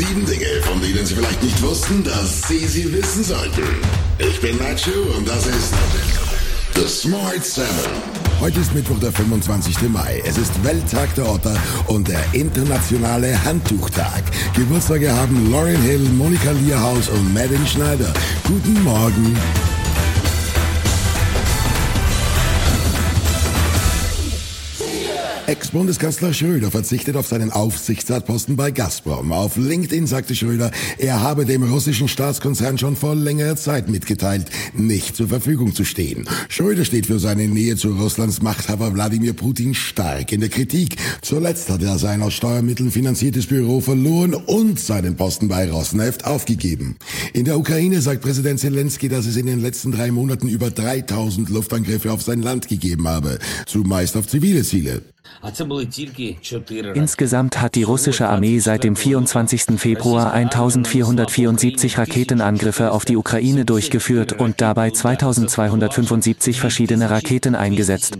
Sieben Dinge, von denen Sie vielleicht nicht wussten, dass Sie sie wissen sollten. Ich bin Nacho und das ist The Smart Seven. Heute ist Mittwoch, der 25. Mai. Es ist Welttag der Otter und der internationale Handtuchtag. Geburtstage haben Lauren Hill, Monika Lierhaus und Madeline Schneider. Guten Morgen. Ex-Bundeskanzler Schröder verzichtet auf seinen Aufsichtsratposten bei Gazprom. Auf LinkedIn sagte Schröder, er habe dem russischen Staatskonzern schon vor längerer Zeit mitgeteilt, nicht zur Verfügung zu stehen. Schröder steht für seine Nähe zu Russlands Machthaber Wladimir Putin stark in der Kritik. Zuletzt hat er sein aus Steuermitteln finanziertes Büro verloren und seinen Posten bei Rosneft aufgegeben. In der Ukraine sagt Präsident Zelensky, dass es in den letzten drei Monaten über 3000 Luftangriffe auf sein Land gegeben habe, zumeist auf zivile Ziele. Insgesamt hat die russische Armee seit dem 24. Februar 1474 Raketenangriffe auf die Ukraine durchgeführt und dabei 2275 verschiedene Raketen eingesetzt.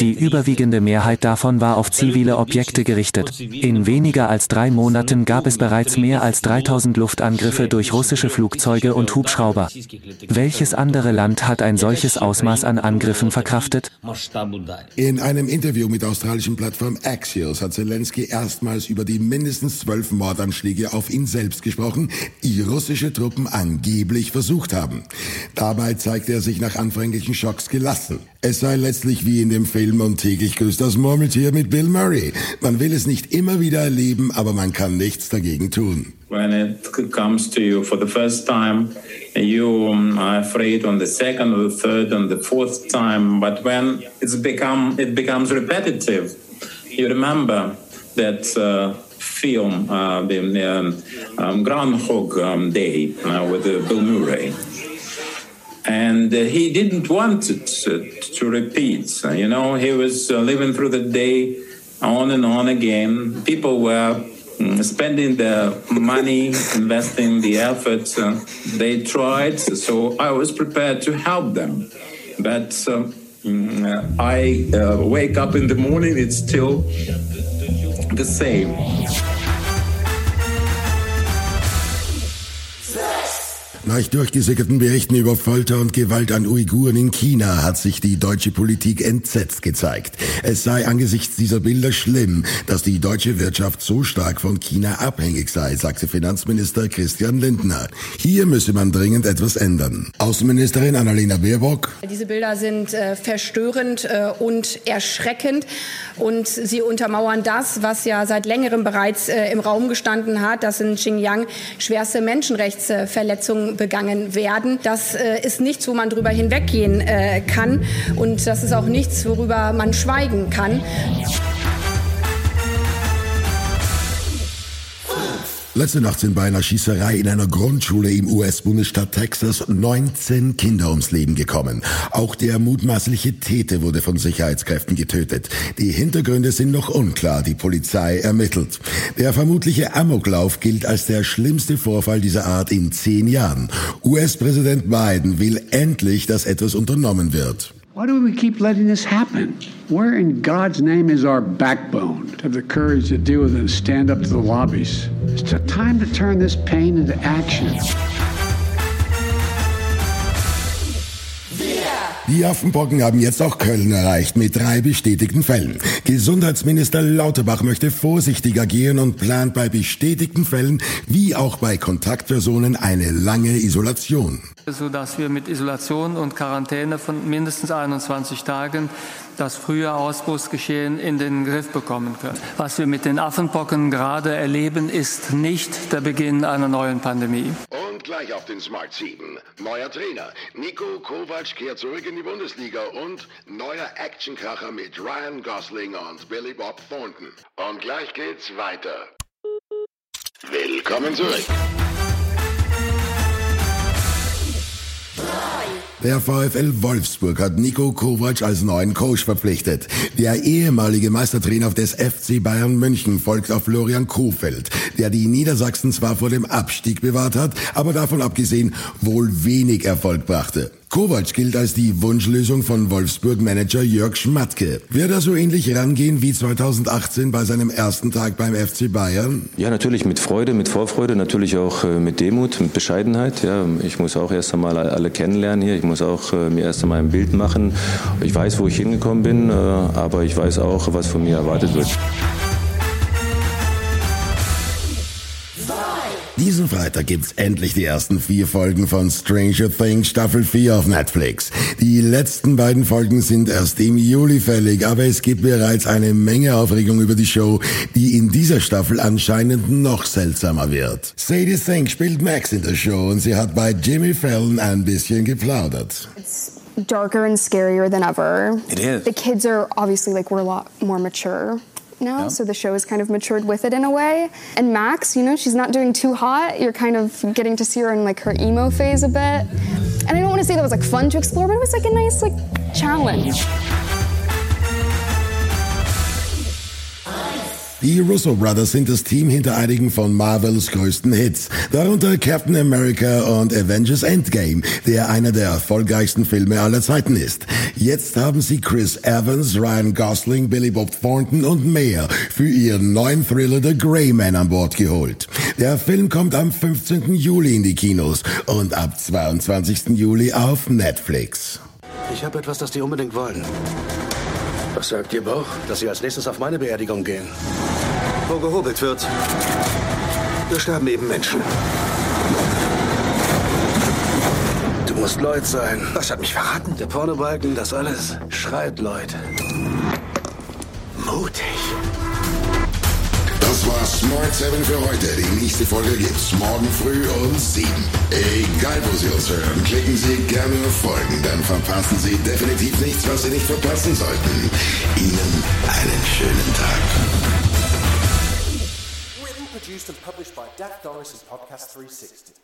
Die überwiegende Mehrheit davon war auf zivile Objekte gerichtet. In weniger als drei Monaten gab es bereits mehr als 3000 Luftangriffe durch russische Flugzeuge und Hubschrauber. Welches andere Land hat ein solches Ausmaß an Angriffen verkraftet? In einem Interview mit australischen Plattform Axios hat Zelensky erstmals über die mindestens zwölf Mordanschläge auf ihn selbst gesprochen, die russische Truppen angeblich versucht haben. Dabei zeigte er sich nach anfänglichen Schocks gelassen. Es sei letztlich wie in dem Film und täglich grüßt das Murmeltier mit Bill Murray. Man will es nicht immer wieder erleben, aber man kann nichts dagegen tun. When it comes to you for the first time, you are afraid on the second or the third and the fourth time, but when it's become, it becomes repetitive, you remember that uh, film, uh, the um, um, Groundhog um, Day uh, with uh, Bill Murray. And uh, he didn't want it to, repeat. You know, he was uh, living through the day on and on again. People were spending the money, investing the effort. Uh, they tried, so I was prepared to help them. But uh, mm, I uh, wake up in the morning, it's still the same. Nach durchgesickerten Berichten über Folter und Gewalt an Uiguren in China hat sich die deutsche Politik entsetzt gezeigt. Es sei angesichts dieser Bilder schlimm, dass die deutsche Wirtschaft so stark von China abhängig sei, sagte Finanzminister Christian Lindner. Hier müsse man dringend etwas ändern. Außenministerin Annalena Baerbock. Diese Bilder sind äh, verstörend äh, und erschreckend und sie untermauern das, was ja seit längerem bereits äh, im Raum gestanden hat, dass in Xinjiang schwerste Menschenrechtsverletzungen begangen werden. Das äh, ist nichts, wo man drüber hinweggehen äh, kann. Und das ist auch nichts, worüber man schweigen kann. Letzte Nacht sind bei einer Schießerei in einer Grundschule im US-Bundesstaat Texas 19 Kinder ums Leben gekommen. Auch der mutmaßliche Täter wurde von Sicherheitskräften getötet. Die Hintergründe sind noch unklar, die Polizei ermittelt. Der vermutliche Amoklauf gilt als der schlimmste Vorfall dieser Art in zehn Jahren. US-Präsident Biden will endlich, dass etwas unternommen wird. Why do we keep letting this happen? Where in God's name is our backbone to have the courage to deal with it and stand up to the lobbies? It's time to turn this pain into action. Die Affenpocken haben jetzt auch Köln erreicht mit drei bestätigten Fällen. Gesundheitsminister Lauterbach möchte vorsichtig agieren und plant bei bestätigten Fällen wie auch bei Kontaktpersonen eine lange Isolation. Sodass wir mit Isolation und Quarantäne von mindestens 21 Tagen das frühe Ausbruchsgeschehen in den Griff bekommen können. Was wir mit den Affenpocken gerade erleben, ist nicht der Beginn einer neuen Pandemie. Gleich auf den Smart 7. Neuer Trainer. Nico Kovac kehrt zurück in die Bundesliga und neuer Actionkracher mit Ryan Gosling und Billy Bob Thornton. Und gleich geht's weiter. Willkommen zurück. Der VfL Wolfsburg hat Nico Kovac als neuen Coach verpflichtet. Der ehemalige Meistertrainer des FC Bayern München folgt auf Florian Kofeld, der die Niedersachsen zwar vor dem Abstieg bewahrt hat, aber davon abgesehen wohl wenig Erfolg brachte. Kovac gilt als die Wunschlösung von Wolfsburg-Manager Jörg Schmatke. Wird er so ähnlich rangehen wie 2018 bei seinem ersten Tag beim FC Bayern? Ja, natürlich mit Freude, mit Vorfreude, natürlich auch äh, mit Demut, mit Bescheidenheit. Ja, ich muss auch erst einmal alle kennenlernen hier. Ich muss auch äh, mir erst einmal ein Bild machen. Ich weiß, wo ich hingekommen bin, äh, aber ich weiß auch, was von mir erwartet wird. Diesen Freitag gibt's endlich die ersten vier Folgen von Stranger Things Staffel 4 auf Netflix. Die letzten beiden Folgen sind erst im Juli fällig, aber es gibt bereits eine Menge Aufregung über die Show, die in dieser Staffel anscheinend noch seltsamer wird. Sadie Sink spielt Max in der Show und sie hat bei Jimmy Fallon ein bisschen geplaudert. It's darker and scarier than ever. It is. The kids are obviously like we're a lot more mature now, so the show has kind of matured with it in a way. And Max, you know, she's not doing too hot. You're kind of getting to see her in like her emo phase a bit. And I don't want to say that was like fun to explore, but it was like a nice like challenge. Die Russo Brothers sind das Team hinter einigen von Marvels größten Hits, darunter Captain America und Avengers Endgame, der einer der erfolgreichsten Filme aller Zeiten ist. Jetzt haben sie Chris Evans, Ryan Gosling, Billy Bob Thornton und mehr für ihren neuen Thriller The Grey Man an Bord geholt. Der Film kommt am 15. Juli in die Kinos und ab 22. Juli auf Netflix. Ich habe etwas, das die unbedingt wollen. Was sagt Ihr Bauch? Dass Sie als nächstes auf meine Beerdigung gehen. Wo gehobelt wird, da sterben eben Menschen. Du musst Lloyd sein. Was hat mich verraten? Der Pornobalken, das alles. Schreit Lloyd. Mutig. Das war Smart 7 für heute. Die nächste Folge gibt's morgen früh um 7. Egal, wo Sie uns hören, klicken Sie gerne auf Folgen, dann verpassen Sie definitiv nichts, was Sie nicht verpassen sollten. Ihnen einen schönen Tag. Produced, and published by Dak Doris and Podcast 360.